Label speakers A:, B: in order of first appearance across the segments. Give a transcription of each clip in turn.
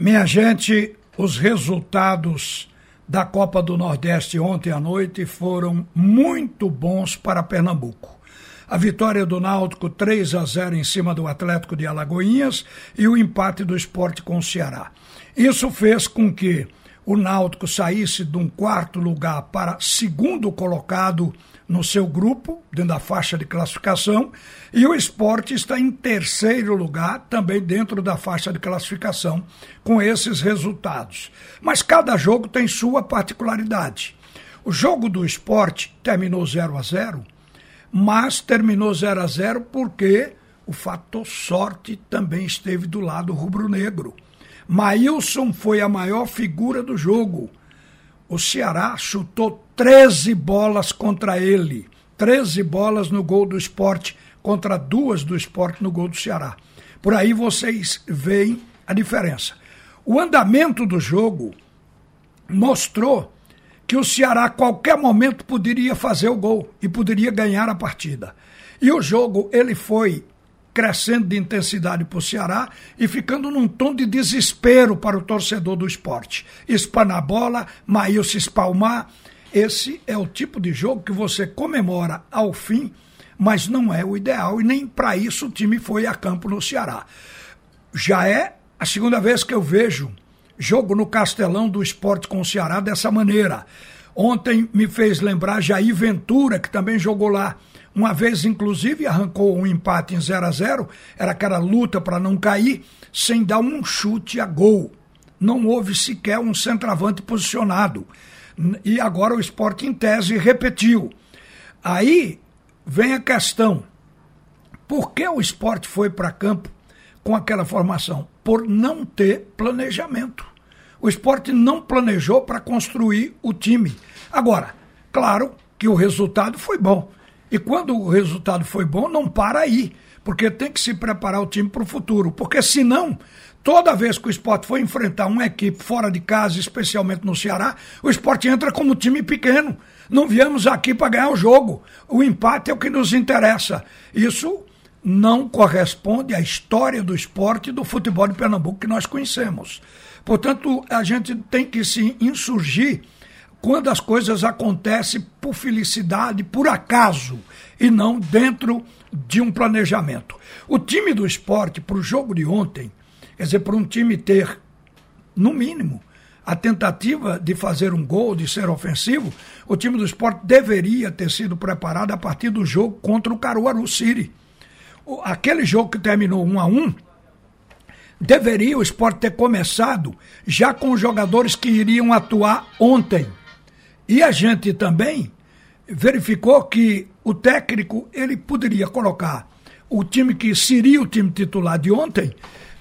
A: Minha gente, os resultados da Copa do Nordeste ontem à noite foram muito bons para Pernambuco. A vitória do Náutico 3 a 0 em cima do Atlético de Alagoinhas e o empate do esporte com o Ceará. Isso fez com que o Náutico saísse de um quarto lugar para segundo colocado no seu grupo, dentro da faixa de classificação, e o esporte está em terceiro lugar, também dentro da faixa de classificação, com esses resultados. Mas cada jogo tem sua particularidade. O jogo do esporte terminou 0 a 0 mas terminou 0 a 0 porque o fator sorte também esteve do lado rubro-negro. Maílson foi a maior figura do jogo. O Ceará chutou 13 bolas contra ele. 13 bolas no gol do esporte contra duas do esporte no gol do Ceará. Por aí vocês veem a diferença. O andamento do jogo mostrou que o Ceará a qualquer momento poderia fazer o gol e poderia ganhar a partida. E o jogo ele foi crescendo de intensidade para o Ceará e ficando num tom de desespero para o torcedor do esporte. Espanar bola, Maíl se espalmar, esse é o tipo de jogo que você comemora ao fim, mas não é o ideal e nem para isso o time foi a campo no Ceará. Já é a segunda vez que eu vejo jogo no Castelão do esporte com o Ceará dessa maneira. Ontem me fez lembrar Jair Ventura, que também jogou lá. Uma vez, inclusive, arrancou um empate em 0 a 0 era aquela luta para não cair, sem dar um chute a gol. Não houve sequer um centroavante posicionado. E agora o esporte, em tese, repetiu. Aí vem a questão: por que o esporte foi para campo com aquela formação? Por não ter planejamento. O esporte não planejou para construir o time. Agora, claro que o resultado foi bom. E quando o resultado foi bom, não para aí. Porque tem que se preparar o time para o futuro. Porque senão, Toda vez que o esporte for enfrentar uma equipe fora de casa, especialmente no Ceará, o esporte entra como time pequeno. Não viemos aqui para ganhar o jogo. O empate é o que nos interessa. Isso não corresponde à história do esporte e do futebol de Pernambuco que nós conhecemos. Portanto, a gente tem que se insurgir quando as coisas acontecem por felicidade, por acaso, e não dentro de um planejamento. O time do esporte, para o jogo de ontem, Quer dizer, para um time ter, no mínimo, a tentativa de fazer um gol, de ser ofensivo, o time do esporte deveria ter sido preparado a partir do jogo contra o Caruaru City. Aquele jogo que terminou 1 a 1 deveria o esporte ter começado já com os jogadores que iriam atuar ontem. E a gente também verificou que o técnico ele poderia colocar o time que seria o time titular de ontem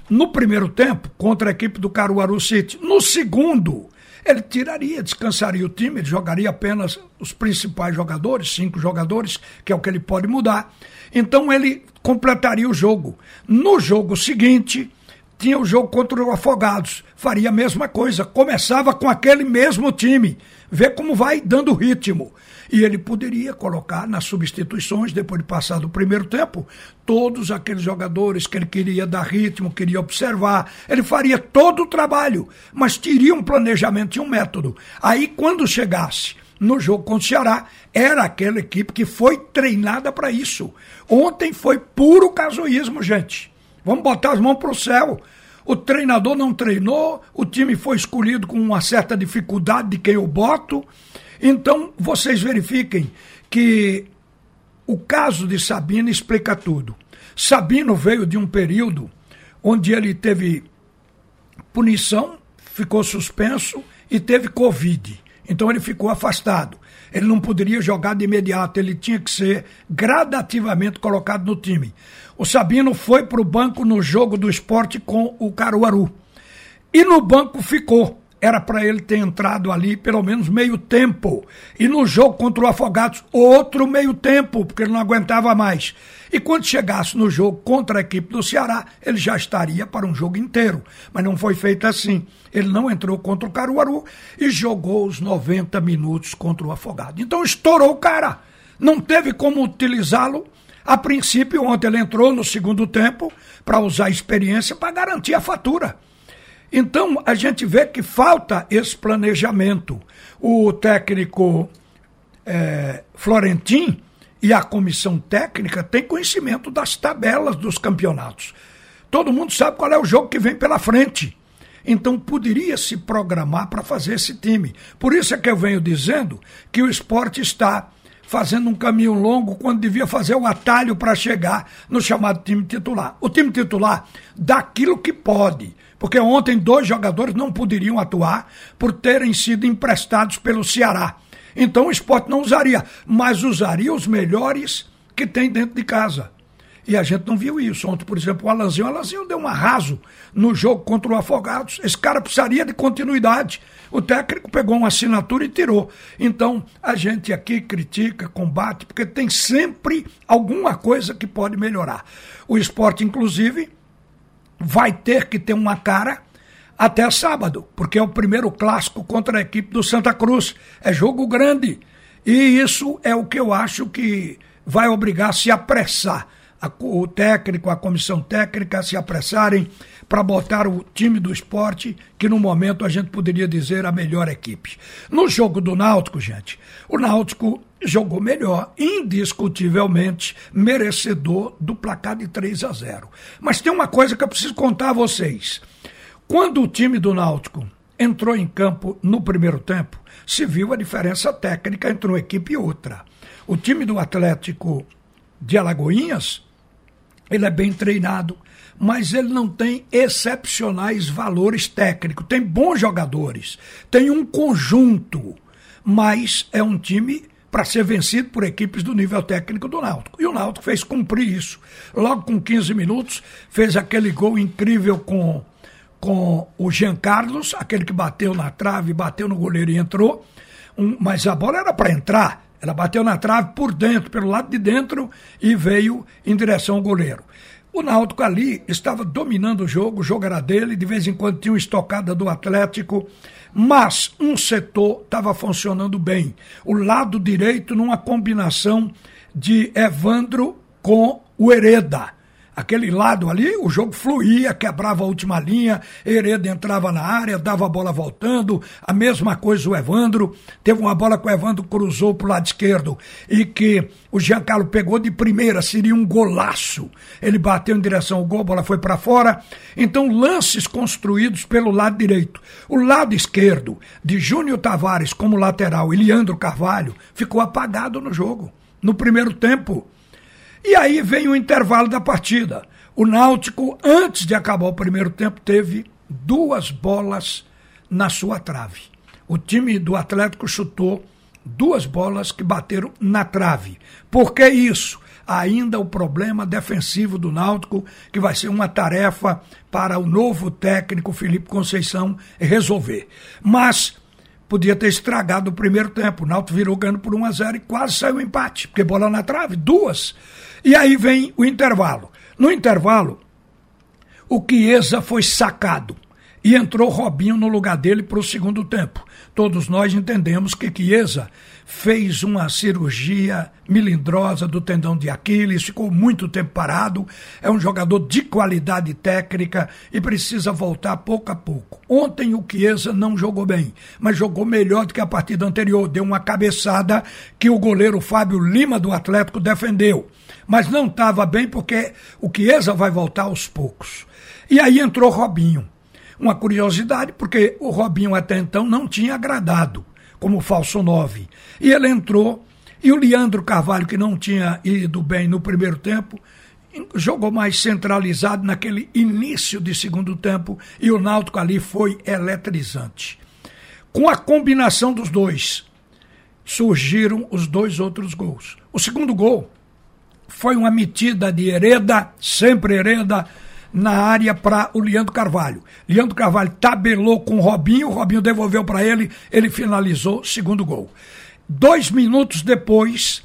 A: no primeiro tempo contra a equipe do Caruaru City. No segundo, ele tiraria, descansaria o time, ele jogaria apenas os principais jogadores, cinco jogadores, que é o que ele pode mudar. Então ele completaria o jogo. No jogo seguinte, tinha o jogo contra o Afogados. Faria a mesma coisa. Começava com aquele mesmo time. Vê como vai dando ritmo. E ele poderia colocar nas substituições, depois de passar do primeiro tempo, todos aqueles jogadores que ele queria dar ritmo, queria observar. Ele faria todo o trabalho, mas teria um planejamento e um método. Aí, quando chegasse no jogo contra o Ceará, era aquela equipe que foi treinada para isso. Ontem foi puro casuísmo, gente. Vamos botar as mãos para o céu. O treinador não treinou, o time foi escolhido com uma certa dificuldade de quem eu boto. Então, vocês verifiquem que o caso de Sabino explica tudo. Sabino veio de um período onde ele teve punição, ficou suspenso e teve Covid. Então ele ficou afastado. Ele não poderia jogar de imediato, ele tinha que ser gradativamente colocado no time. O Sabino foi para o banco no jogo do esporte com o Caruaru. E no banco ficou era para ele ter entrado ali pelo menos meio tempo. E no jogo contra o Afogados, outro meio tempo, porque ele não aguentava mais. E quando chegasse no jogo contra a equipe do Ceará, ele já estaria para um jogo inteiro. Mas não foi feito assim. Ele não entrou contra o Caruaru e jogou os 90 minutos contra o Afogado. Então estourou o cara. Não teve como utilizá-lo. A princípio, ontem ele entrou no segundo tempo para usar a experiência para garantir a fatura. Então a gente vê que falta esse planejamento. O técnico é, Florentin e a comissão técnica têm conhecimento das tabelas dos campeonatos. Todo mundo sabe qual é o jogo que vem pela frente. Então poderia se programar para fazer esse time. Por isso é que eu venho dizendo que o esporte está fazendo um caminho longo quando devia fazer o atalho para chegar no chamado time titular. O time titular dá aquilo que pode, porque ontem dois jogadores não poderiam atuar por terem sido emprestados pelo Ceará. Então o esporte não usaria, mas usaria os melhores que tem dentro de casa. E a gente não viu isso. Ontem, por exemplo, o Alanzinho, o Alanzinho deu um arraso no jogo contra o Afogados. Esse cara precisaria de continuidade. O técnico pegou uma assinatura e tirou. Então, a gente aqui critica, combate, porque tem sempre alguma coisa que pode melhorar. O esporte, inclusive, vai ter que ter uma cara até sábado, porque é o primeiro clássico contra a equipe do Santa Cruz. É jogo grande. E isso é o que eu acho que vai obrigar a se apressar a, o técnico, a comissão técnica se apressarem para botar o time do esporte, que no momento a gente poderia dizer a melhor equipe. No jogo do Náutico, gente, o Náutico jogou melhor, indiscutivelmente merecedor do placar de 3 a 0. Mas tem uma coisa que eu preciso contar a vocês. Quando o time do Náutico entrou em campo no primeiro tempo, se viu a diferença técnica entre uma equipe e outra. O time do Atlético de Alagoinhas ele é bem treinado, mas ele não tem excepcionais valores técnicos. Tem bons jogadores, tem um conjunto, mas é um time para ser vencido por equipes do nível técnico do Náutico. E o Náutico fez cumprir isso. Logo com 15 minutos, fez aquele gol incrível com, com o Jean Carlos, aquele que bateu na trave, bateu no goleiro e entrou. Um, mas a bola era para entrar. Ela bateu na trave por dentro, pelo lado de dentro, e veio em direção ao goleiro. O Náutico ali estava dominando o jogo, o jogo era dele, de vez em quando tinha uma estocada do Atlético, mas um setor estava funcionando bem. O lado direito numa combinação de Evandro com o Hereda aquele lado ali, o jogo fluía, quebrava a última linha, Hereda entrava na área, dava a bola voltando, a mesma coisa o Evandro, teve uma bola que o Evandro cruzou para o lado esquerdo e que o Giancarlo pegou de primeira, seria um golaço. Ele bateu em direção ao gol, a bola foi para fora. Então, lances construídos pelo lado direito. O lado esquerdo, de Júnior Tavares como lateral e Leandro Carvalho, ficou apagado no jogo. No primeiro tempo, e aí vem o intervalo da partida. O Náutico, antes de acabar o primeiro tempo, teve duas bolas na sua trave. O time do Atlético chutou duas bolas que bateram na trave. Por que isso? Ainda o problema defensivo do Náutico, que vai ser uma tarefa para o novo técnico Felipe Conceição resolver. Mas podia ter estragado o primeiro tempo. O Náutico virou ganhando por 1 a 0 e quase saiu um empate, porque bola na trave, duas. E aí vem o intervalo. No intervalo, o Chiesa foi sacado e entrou Robinho no lugar dele para o segundo tempo. Todos nós entendemos que Chiesa fez uma cirurgia milindrosa do tendão de Aquiles, ficou muito tempo parado, é um jogador de qualidade técnica e precisa voltar pouco a pouco. Ontem o Chiesa não jogou bem, mas jogou melhor do que a partida anterior, deu uma cabeçada que o goleiro Fábio Lima do Atlético defendeu. Mas não estava bem porque o Chiesa vai voltar aos poucos. E aí entrou Robinho. Uma curiosidade, porque o Robinho até então não tinha agradado como falso 9. E ele entrou, e o Leandro Carvalho, que não tinha ido bem no primeiro tempo, jogou mais centralizado naquele início de segundo tempo, e o Náutico ali foi eletrizante. Com a combinação dos dois, surgiram os dois outros gols. O segundo gol foi uma metida de Hereda, sempre Hereda, na área para o Leandro Carvalho. Leandro Carvalho tabelou com o Robinho, o Robinho devolveu para ele, ele finalizou, segundo gol. Dois minutos depois,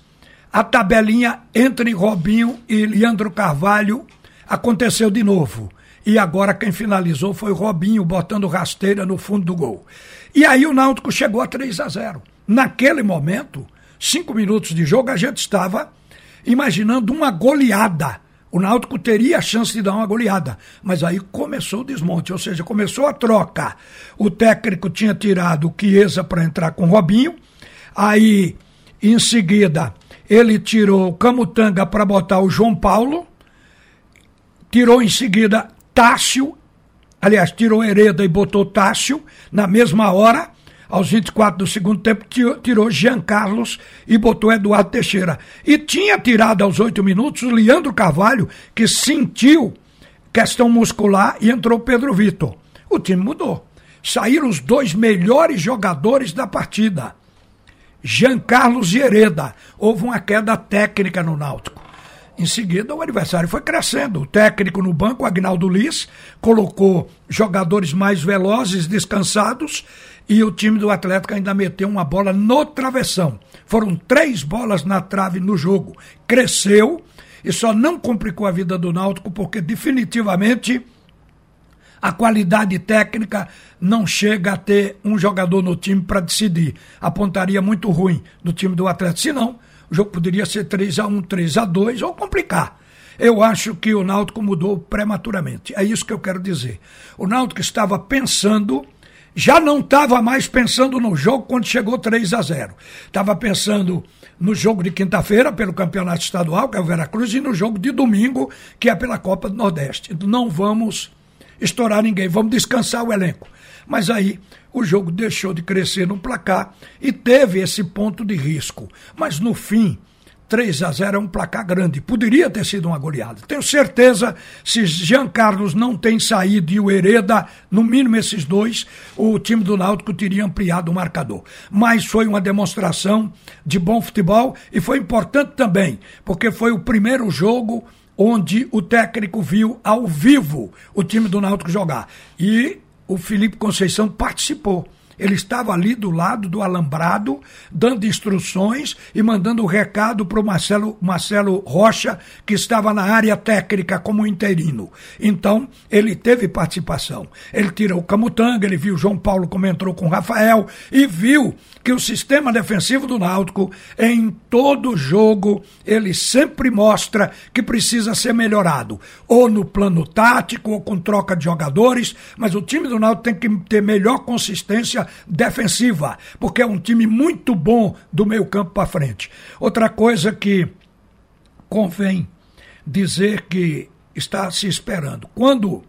A: a tabelinha entre Robinho e Leandro Carvalho aconteceu de novo. E agora quem finalizou foi o Robinho, botando rasteira no fundo do gol. E aí o Náutico chegou a 3 a 0. Naquele momento, cinco minutos de jogo, a gente estava imaginando uma goleada o Náutico teria a chance de dar uma goleada. Mas aí começou o desmonte, ou seja, começou a troca. O técnico tinha tirado o Chiesa para entrar com o Robinho, aí em seguida ele tirou o Camutanga para botar o João Paulo, tirou em seguida Tássio, aliás, tirou Hereda e botou Tássio na mesma hora aos 24 do segundo tempo, tirou Jean Carlos e botou Eduardo Teixeira. E tinha tirado aos oito minutos o Leandro Carvalho, que sentiu questão muscular e entrou Pedro Vitor. O time mudou. Saíram os dois melhores jogadores da partida. Jean Carlos e Hereda. Houve uma queda técnica no Náutico. Em seguida, o adversário foi crescendo. O técnico no banco, Agnaldo Liz, colocou jogadores mais velozes, descansados, e o time do Atlético ainda meteu uma bola no travessão. Foram três bolas na trave no jogo. Cresceu e só não complicou a vida do Náutico porque definitivamente a qualidade técnica não chega a ter um jogador no time para decidir. A pontaria muito ruim do time do Atlético. Se não, o jogo poderia ser 3 a 1 3 a 2 ou complicar. Eu acho que o Náutico mudou prematuramente. É isso que eu quero dizer. O Náutico estava pensando já não estava mais pensando no jogo quando chegou 3 a 0. Estava pensando no jogo de quinta-feira pelo Campeonato Estadual, que é o Veracruz, e no jogo de domingo, que é pela Copa do Nordeste. Não vamos estourar ninguém, vamos descansar o elenco. Mas aí o jogo deixou de crescer no placar e teve esse ponto de risco. Mas no fim, 3 a 0 é um placar grande. Poderia ter sido uma goleada. Tenho certeza, se Jean Carlos não tem saído e o Hereda, no mínimo esses dois, o time do Náutico teria ampliado o marcador. Mas foi uma demonstração de bom futebol e foi importante também, porque foi o primeiro jogo onde o técnico viu ao vivo o time do Náutico jogar. E o Felipe Conceição participou. Ele estava ali do lado do alambrado, dando instruções e mandando o recado para o Marcelo, Marcelo Rocha, que estava na área técnica como interino. Então, ele teve participação. Ele tirou o Camutanga, ele viu João Paulo como entrou com o Rafael e viu que o sistema defensivo do Náutico, em todo jogo, ele sempre mostra que precisa ser melhorado. Ou no plano tático, ou com troca de jogadores, mas o time do Náutico tem que ter melhor consistência defensiva, porque é um time muito bom do meio campo para frente. Outra coisa que convém dizer que está se esperando. Quando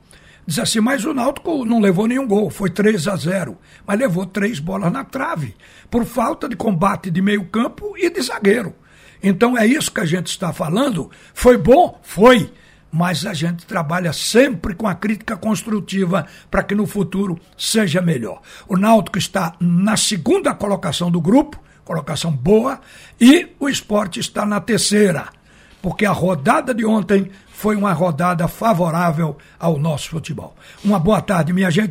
A: diz assim, mas o Náutico não levou nenhum gol, foi 3 a 0, mas levou três bolas na trave, por falta de combate de meio campo e de zagueiro. Então é isso que a gente está falando. Foi bom? Foi mas a gente trabalha sempre com a crítica construtiva para que no futuro seja melhor. O Náutico está na segunda colocação do grupo, colocação boa, e o esporte está na terceira, porque a rodada de ontem foi uma rodada favorável ao nosso futebol. Uma boa tarde, minha gente.